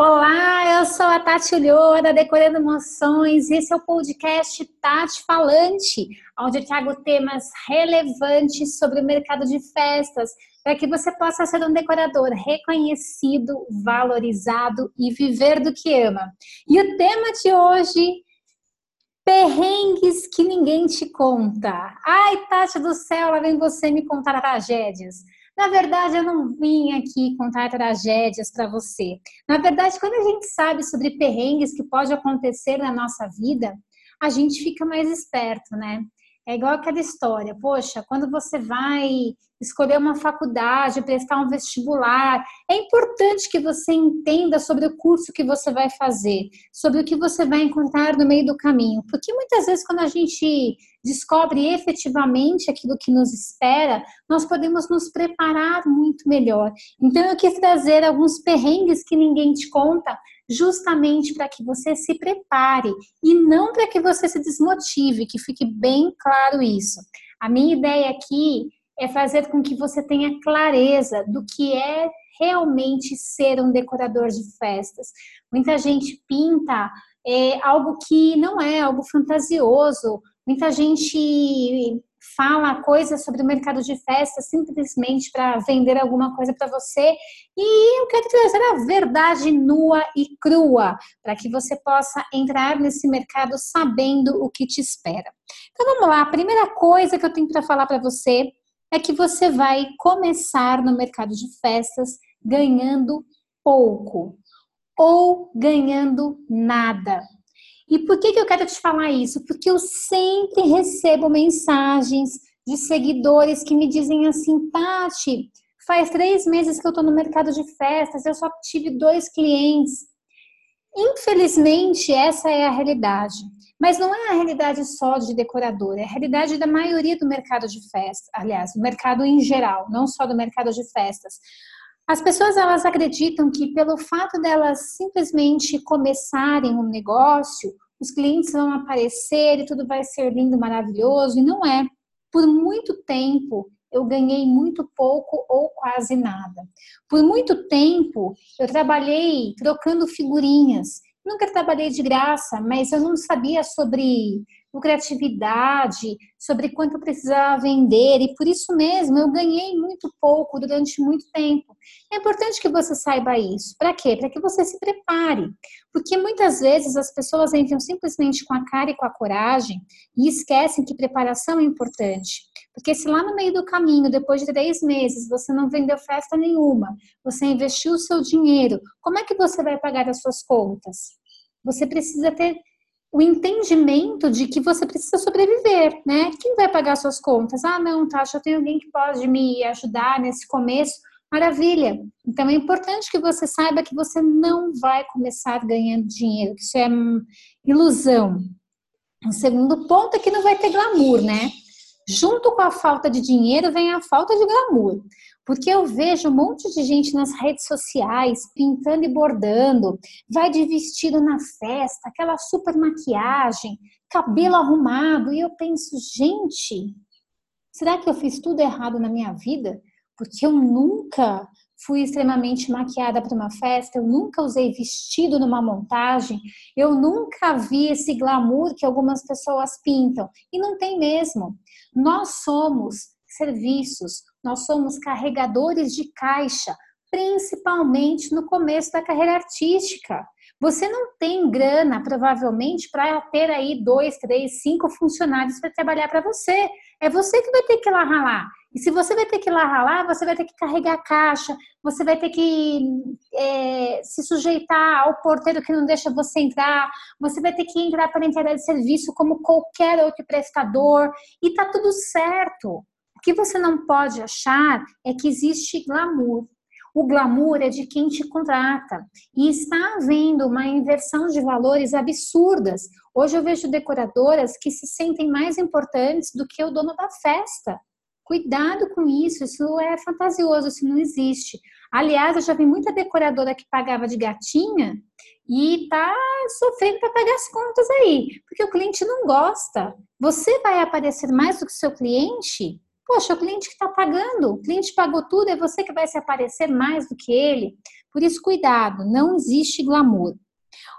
Olá, eu sou a Tati Ulloa, da Decorando Emoções, e esse é o podcast Tati Falante, onde eu trago temas relevantes sobre o mercado de festas, para que você possa ser um decorador reconhecido, valorizado e viver do que ama. E o tema de hoje Perrengues que ninguém te conta. Ai, Tati do céu, lá vem você me contar tragédias. Na verdade, eu não vim aqui contar tragédias para você. Na verdade, quando a gente sabe sobre perrengues que pode acontecer na nossa vida, a gente fica mais esperto, né? É igual aquela história, poxa, quando você vai escolher uma faculdade, prestar um vestibular, é importante que você entenda sobre o curso que você vai fazer, sobre o que você vai encontrar no meio do caminho, porque muitas vezes quando a gente descobre efetivamente aquilo que nos espera, nós podemos nos preparar muito melhor. Então eu quis trazer alguns perrengues que ninguém te conta justamente para que você se prepare e não para que você se desmotive, que fique bem claro isso. A minha ideia aqui é fazer com que você tenha clareza do que é realmente ser um decorador de festas. Muita gente pinta é, algo que não é, algo fantasioso. Muita gente fala coisas sobre o mercado de festas simplesmente para vender alguma coisa para você. E eu quero trazer a verdade nua e crua para que você possa entrar nesse mercado sabendo o que te espera. Então vamos lá, a primeira coisa que eu tenho para falar para você é que você vai começar no mercado de festas ganhando pouco ou ganhando nada. E por que, que eu quero te falar isso? Porque eu sempre recebo mensagens de seguidores que me dizem assim, Tati, faz três meses que eu estou no mercado de festas, eu só tive dois clientes. Infelizmente, essa é a realidade. Mas não é a realidade só de decorador, é a realidade da maioria do mercado de festas, aliás, do mercado em geral, não só do mercado de festas. As pessoas elas acreditam que pelo fato delas simplesmente começarem um negócio, os clientes vão aparecer e tudo vai ser lindo, maravilhoso, e não é. Por muito tempo eu ganhei muito pouco ou quase nada. Por muito tempo eu trabalhei trocando figurinhas. Nunca trabalhei de graça, mas eu não sabia sobre lucratividade, sobre quanto eu precisava vender, e por isso mesmo eu ganhei muito pouco durante muito tempo. É importante que você saiba isso. Para quê? Para que você se prepare. Porque muitas vezes as pessoas entram simplesmente com a cara e com a coragem e esquecem que preparação é importante. Porque se lá no meio do caminho, depois de três meses, você não vendeu festa nenhuma, você investiu o seu dinheiro, como é que você vai pagar as suas contas? Você precisa ter o entendimento de que você precisa sobreviver, né? Quem vai pagar suas contas? Ah, não, tá, eu tenho alguém que pode me ajudar nesse começo. Maravilha. Então é importante que você saiba que você não vai começar ganhando dinheiro, que isso é ilusão. O segundo ponto é que não vai ter glamour, né? Junto com a falta de dinheiro vem a falta de glamour. Porque eu vejo um monte de gente nas redes sociais pintando e bordando, vai de vestido na festa, aquela super maquiagem, cabelo arrumado, e eu penso, gente, será que eu fiz tudo errado na minha vida? Porque eu nunca fui extremamente maquiada para uma festa, eu nunca usei vestido numa montagem, eu nunca vi esse glamour que algumas pessoas pintam. E não tem mesmo. Nós somos serviços, nós somos carregadores de caixa, principalmente no começo da carreira artística. Você não tem grana, provavelmente, para ter aí dois, três, cinco funcionários para trabalhar para você. É você que vai ter que ir lá ralar. E se você vai ter que ir lá ralar, você vai ter que carregar a caixa, você vai ter que é, se sujeitar ao porteiro que não deixa você entrar, você vai ter que entrar para a entrada de serviço como qualquer outro prestador, e tá tudo certo. O que você não pode achar é que existe glamour. O glamour é de quem te contrata. E está havendo uma inversão de valores absurdas. Hoje eu vejo decoradoras que se sentem mais importantes do que o dono da festa. Cuidado com isso, isso é fantasioso, isso não existe. Aliás, eu já vi muita decoradora que pagava de gatinha e tá sofrendo para pagar as contas aí, porque o cliente não gosta. Você vai aparecer mais do que o seu cliente? Poxa, o cliente que está pagando, o cliente pagou tudo, é você que vai se aparecer mais do que ele. Por isso, cuidado, não existe glamour.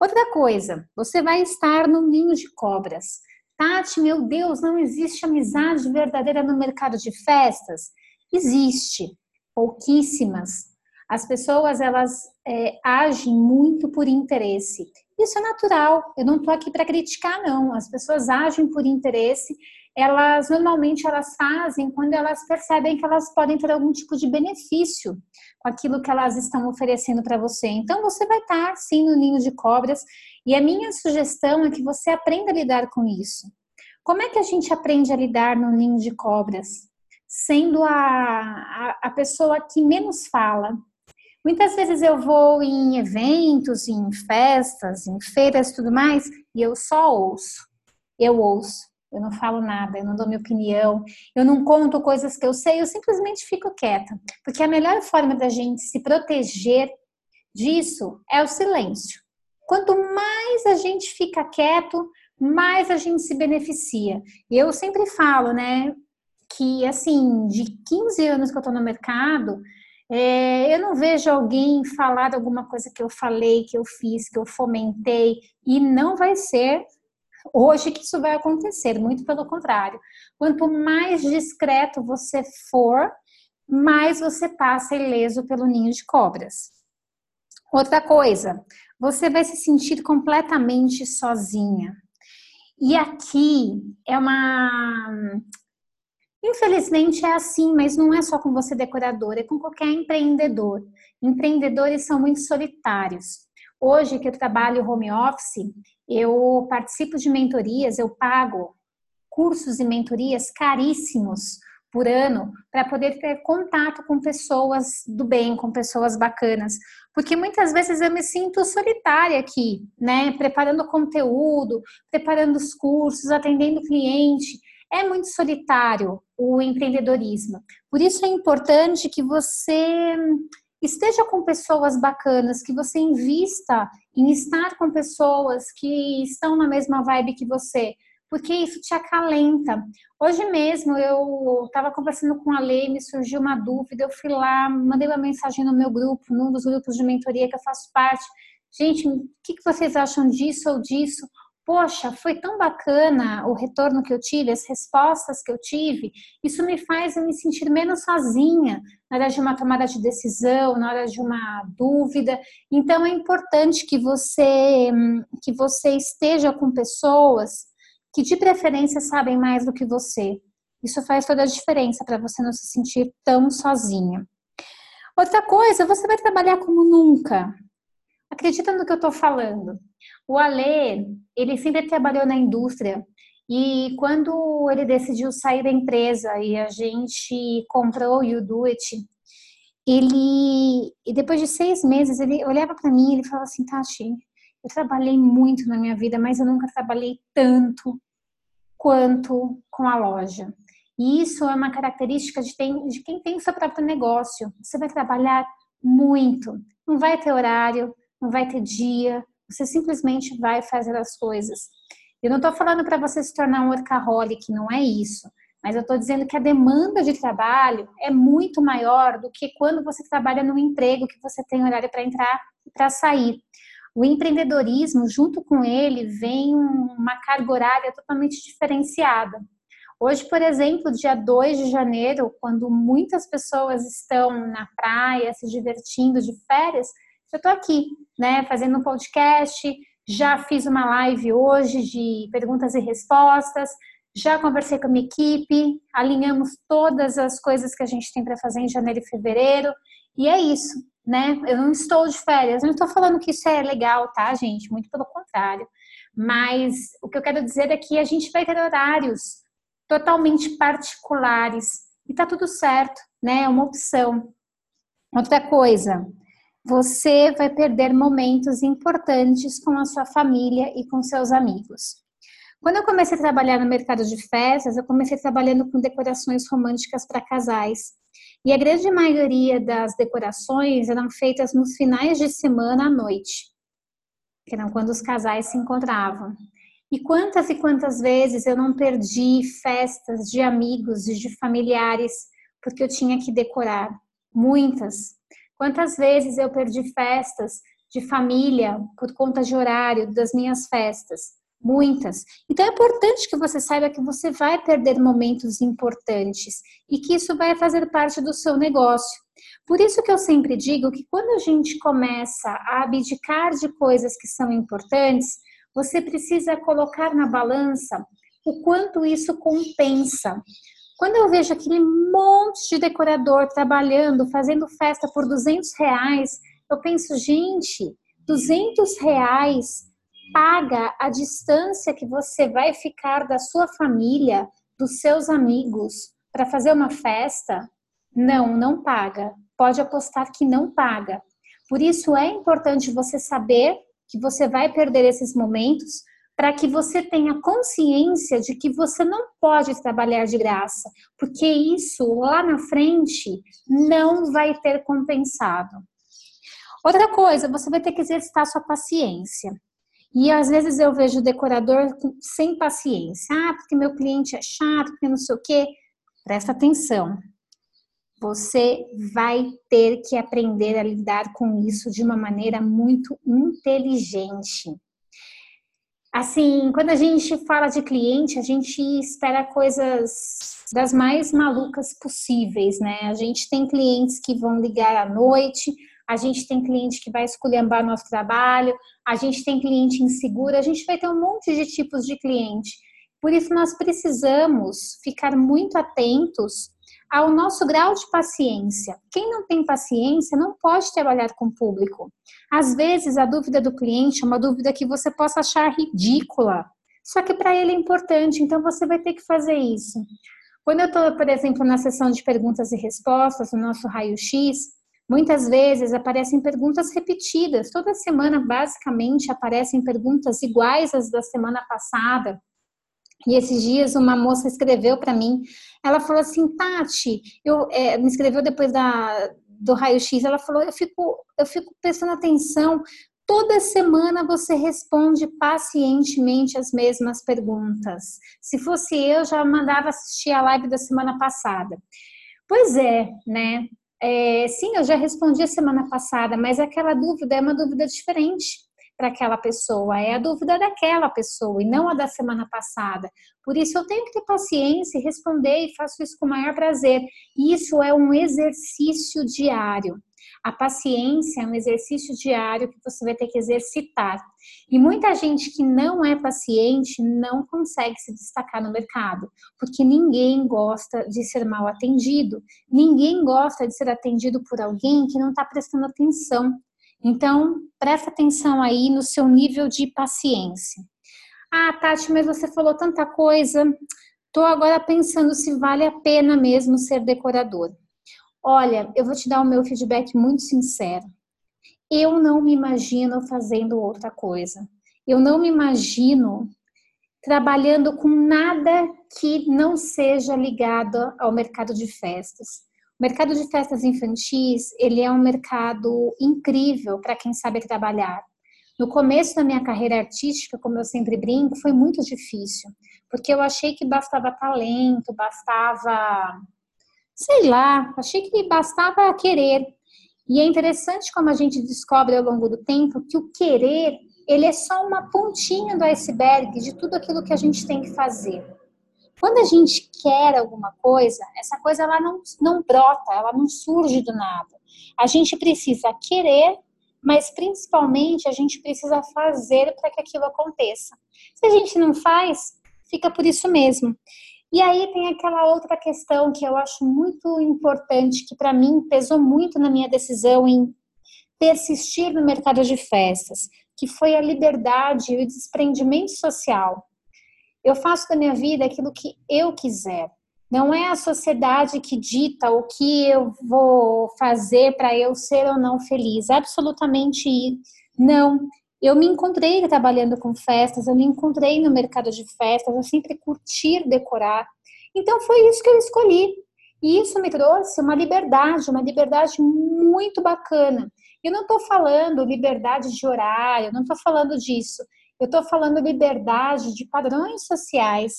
Outra coisa, você vai estar no ninho de cobras. Tati, meu Deus, não existe amizade verdadeira no mercado de festas? Existe, pouquíssimas. As pessoas elas é, agem muito por interesse. Isso é natural. Eu não estou aqui para criticar, não. As pessoas agem por interesse. Elas normalmente elas fazem quando elas percebem que elas podem ter algum tipo de benefício com aquilo que elas estão oferecendo para você. Então você vai estar sim no ninho de cobras. E a minha sugestão é que você aprenda a lidar com isso. Como é que a gente aprende a lidar no ninho de cobras? Sendo a, a, a pessoa que menos fala, Muitas vezes eu vou em eventos, em festas, em feiras e tudo mais, e eu só ouço. Eu ouço. Eu não falo nada, eu não dou minha opinião, eu não conto coisas que eu sei, eu simplesmente fico quieta. Porque a melhor forma da gente se proteger disso é o silêncio. Quanto mais a gente fica quieto, mais a gente se beneficia. Eu sempre falo, né, que assim, de 15 anos que eu tô no mercado, é, eu não vejo alguém falar alguma coisa que eu falei, que eu fiz, que eu fomentei, e não vai ser hoje que isso vai acontecer, muito pelo contrário. Quanto mais discreto você for, mais você passa ileso pelo ninho de cobras. Outra coisa, você vai se sentir completamente sozinha. E aqui é uma Infelizmente é assim, mas não é só com você decorador, é com qualquer empreendedor. Empreendedores são muito solitários. Hoje que eu trabalho home office, eu participo de mentorias, eu pago cursos e mentorias caríssimos por ano para poder ter contato com pessoas do bem, com pessoas bacanas. Porque muitas vezes eu me sinto solitária aqui, né? Preparando conteúdo, preparando os cursos, atendendo cliente é muito solitário o empreendedorismo. Por isso é importante que você esteja com pessoas bacanas, que você invista em estar com pessoas que estão na mesma vibe que você, porque isso te acalenta. Hoje mesmo eu estava conversando com a Lei, me surgiu uma dúvida, eu fui lá, mandei uma mensagem no meu grupo, num dos grupos de mentoria que eu faço parte. Gente, o que vocês acham disso ou disso? poxa, foi tão bacana o retorno que eu tive, as respostas que eu tive, isso me faz me sentir menos sozinha na hora de uma tomada de decisão, na hora de uma dúvida. Então é importante que você que você esteja com pessoas que de preferência sabem mais do que você. Isso faz toda a diferença para você não se sentir tão sozinha. Outra coisa, você vai trabalhar como nunca. Acredita no que eu estou falando. O Alê, ele sempre trabalhou na indústria e quando ele decidiu sair da empresa e a gente comprou o You Do It, ele, depois de seis meses, ele olhava para mim e ele falava assim, Tati, eu trabalhei muito na minha vida, mas eu nunca trabalhei tanto quanto com a loja. E isso é uma característica de, tem, de quem tem seu próprio negócio. Você vai trabalhar muito, não vai ter horário, não vai ter dia, você simplesmente vai fazer as coisas. Eu não estou falando para você se tornar um workaholic, não é isso. Mas eu estou dizendo que a demanda de trabalho é muito maior do que quando você trabalha num emprego que você tem horário para entrar e para sair. O empreendedorismo, junto com ele, vem uma carga horária totalmente diferenciada. Hoje, por exemplo, dia 2 de janeiro, quando muitas pessoas estão na praia se divertindo de férias, eu estou aqui, né, fazendo um podcast, já fiz uma live hoje de perguntas e respostas, já conversei com a minha equipe, alinhamos todas as coisas que a gente tem para fazer em janeiro e fevereiro, e é isso, né? Eu não estou de férias, não estou falando que isso é legal, tá, gente? Muito pelo contrário. Mas o que eu quero dizer é que a gente vai ter horários totalmente particulares e tá tudo certo, né? É uma opção. Outra coisa, você vai perder momentos importantes com a sua família e com seus amigos. Quando eu comecei a trabalhar no mercado de festas, eu comecei trabalhando com decorações românticas para casais. E a grande maioria das decorações eram feitas nos finais de semana à noite, que eram quando os casais se encontravam. E quantas e quantas vezes eu não perdi festas de amigos e de familiares porque eu tinha que decorar? Muitas. Quantas vezes eu perdi festas de família por conta de horário das minhas festas? Muitas. Então é importante que você saiba que você vai perder momentos importantes e que isso vai fazer parte do seu negócio. Por isso que eu sempre digo que quando a gente começa a abdicar de coisas que são importantes, você precisa colocar na balança o quanto isso compensa. Quando eu vejo aquele monte de decorador trabalhando, fazendo festa por 200 reais, eu penso, gente, 200 reais paga a distância que você vai ficar da sua família, dos seus amigos, para fazer uma festa? Não, não paga. Pode apostar que não paga. Por isso é importante você saber que você vai perder esses momentos, para que você tenha consciência de que você não pode trabalhar de graça, porque isso lá na frente não vai ter compensado. Outra coisa, você vai ter que exercitar sua paciência. E às vezes eu vejo o decorador sem paciência. Ah, porque meu cliente é chato, porque não sei o quê. Presta atenção. Você vai ter que aprender a lidar com isso de uma maneira muito inteligente. Assim, quando a gente fala de cliente, a gente espera coisas das mais malucas possíveis, né? A gente tem clientes que vão ligar à noite, a gente tem cliente que vai esculhambar nosso trabalho, a gente tem cliente inseguro, a gente vai ter um monte de tipos de cliente. Por isso, nós precisamos ficar muito atentos ao nosso grau de paciência. Quem não tem paciência não pode trabalhar com o público. Às vezes, a dúvida do cliente é uma dúvida que você possa achar ridícula, só que para ele é importante, então você vai ter que fazer isso. Quando eu estou, por exemplo, na sessão de perguntas e respostas, no nosso raio-x, muitas vezes aparecem perguntas repetidas. Toda semana, basicamente, aparecem perguntas iguais às da semana passada. E esses dias uma moça escreveu para mim, ela falou assim, Tati, eu é, me escreveu depois da, do raio-x, ela falou, eu fico, eu fico prestando atenção, toda semana você responde pacientemente as mesmas perguntas. Se fosse eu, já mandava assistir a live da semana passada. Pois é, né? É, sim, eu já respondi a semana passada, mas aquela dúvida é uma dúvida diferente para aquela pessoa, é a dúvida daquela pessoa e não a da semana passada. Por isso eu tenho que ter paciência e responder e faço isso com o maior prazer. Isso é um exercício diário. A paciência é um exercício diário que você vai ter que exercitar. E muita gente que não é paciente não consegue se destacar no mercado, porque ninguém gosta de ser mal atendido, ninguém gosta de ser atendido por alguém que não está prestando atenção. Então, presta atenção aí no seu nível de paciência. Ah, Tati, mas você falou tanta coisa. Estou agora pensando se vale a pena mesmo ser decorador. Olha, eu vou te dar o meu feedback muito sincero. Eu não me imagino fazendo outra coisa. Eu não me imagino trabalhando com nada que não seja ligado ao mercado de festas. O mercado de festas infantis, ele é um mercado incrível para quem sabe trabalhar. No começo da minha carreira artística, como eu sempre brinco, foi muito difícil, porque eu achei que bastava talento, bastava, sei lá, achei que bastava querer. E é interessante como a gente descobre ao longo do tempo que o querer, ele é só uma pontinha do iceberg de tudo aquilo que a gente tem que fazer. Quando a gente quer alguma coisa, essa coisa ela não, não brota, ela não surge do nada. A gente precisa querer, mas principalmente a gente precisa fazer para que aquilo aconteça. Se a gente não faz, fica por isso mesmo. E aí tem aquela outra questão que eu acho muito importante, que para mim pesou muito na minha decisão em persistir no mercado de festas, que foi a liberdade e o desprendimento social. Eu faço da minha vida aquilo que eu quiser. Não é a sociedade que dita o que eu vou fazer para eu ser ou não feliz. Absolutamente não. Eu me encontrei trabalhando com festas, eu me encontrei no mercado de festas, eu sempre curti decorar. Então foi isso que eu escolhi. E isso me trouxe uma liberdade, uma liberdade muito bacana. Eu não estou falando liberdade de horário, não estou falando disso. Eu estou falando liberdade de padrões sociais,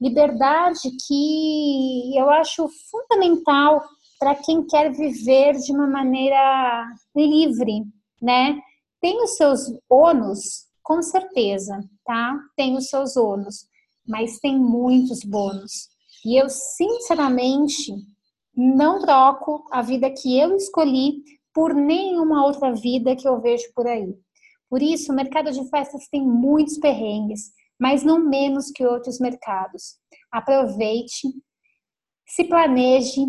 liberdade que eu acho fundamental para quem quer viver de uma maneira livre, né? Tem os seus ônus, com certeza, tá? Tem os seus ônus, mas tem muitos bônus. E eu, sinceramente, não troco a vida que eu escolhi por nenhuma outra vida que eu vejo por aí. Por isso, o mercado de festas tem muitos perrengues, mas não menos que outros mercados. Aproveite, se planeje,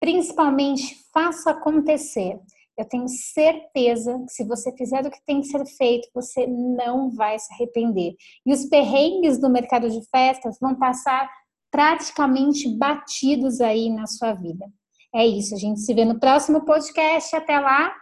principalmente faça acontecer. Eu tenho certeza que se você fizer o que tem que ser feito, você não vai se arrepender. E os perrengues do mercado de festas vão passar praticamente batidos aí na sua vida. É isso, a gente se vê no próximo podcast. Até lá!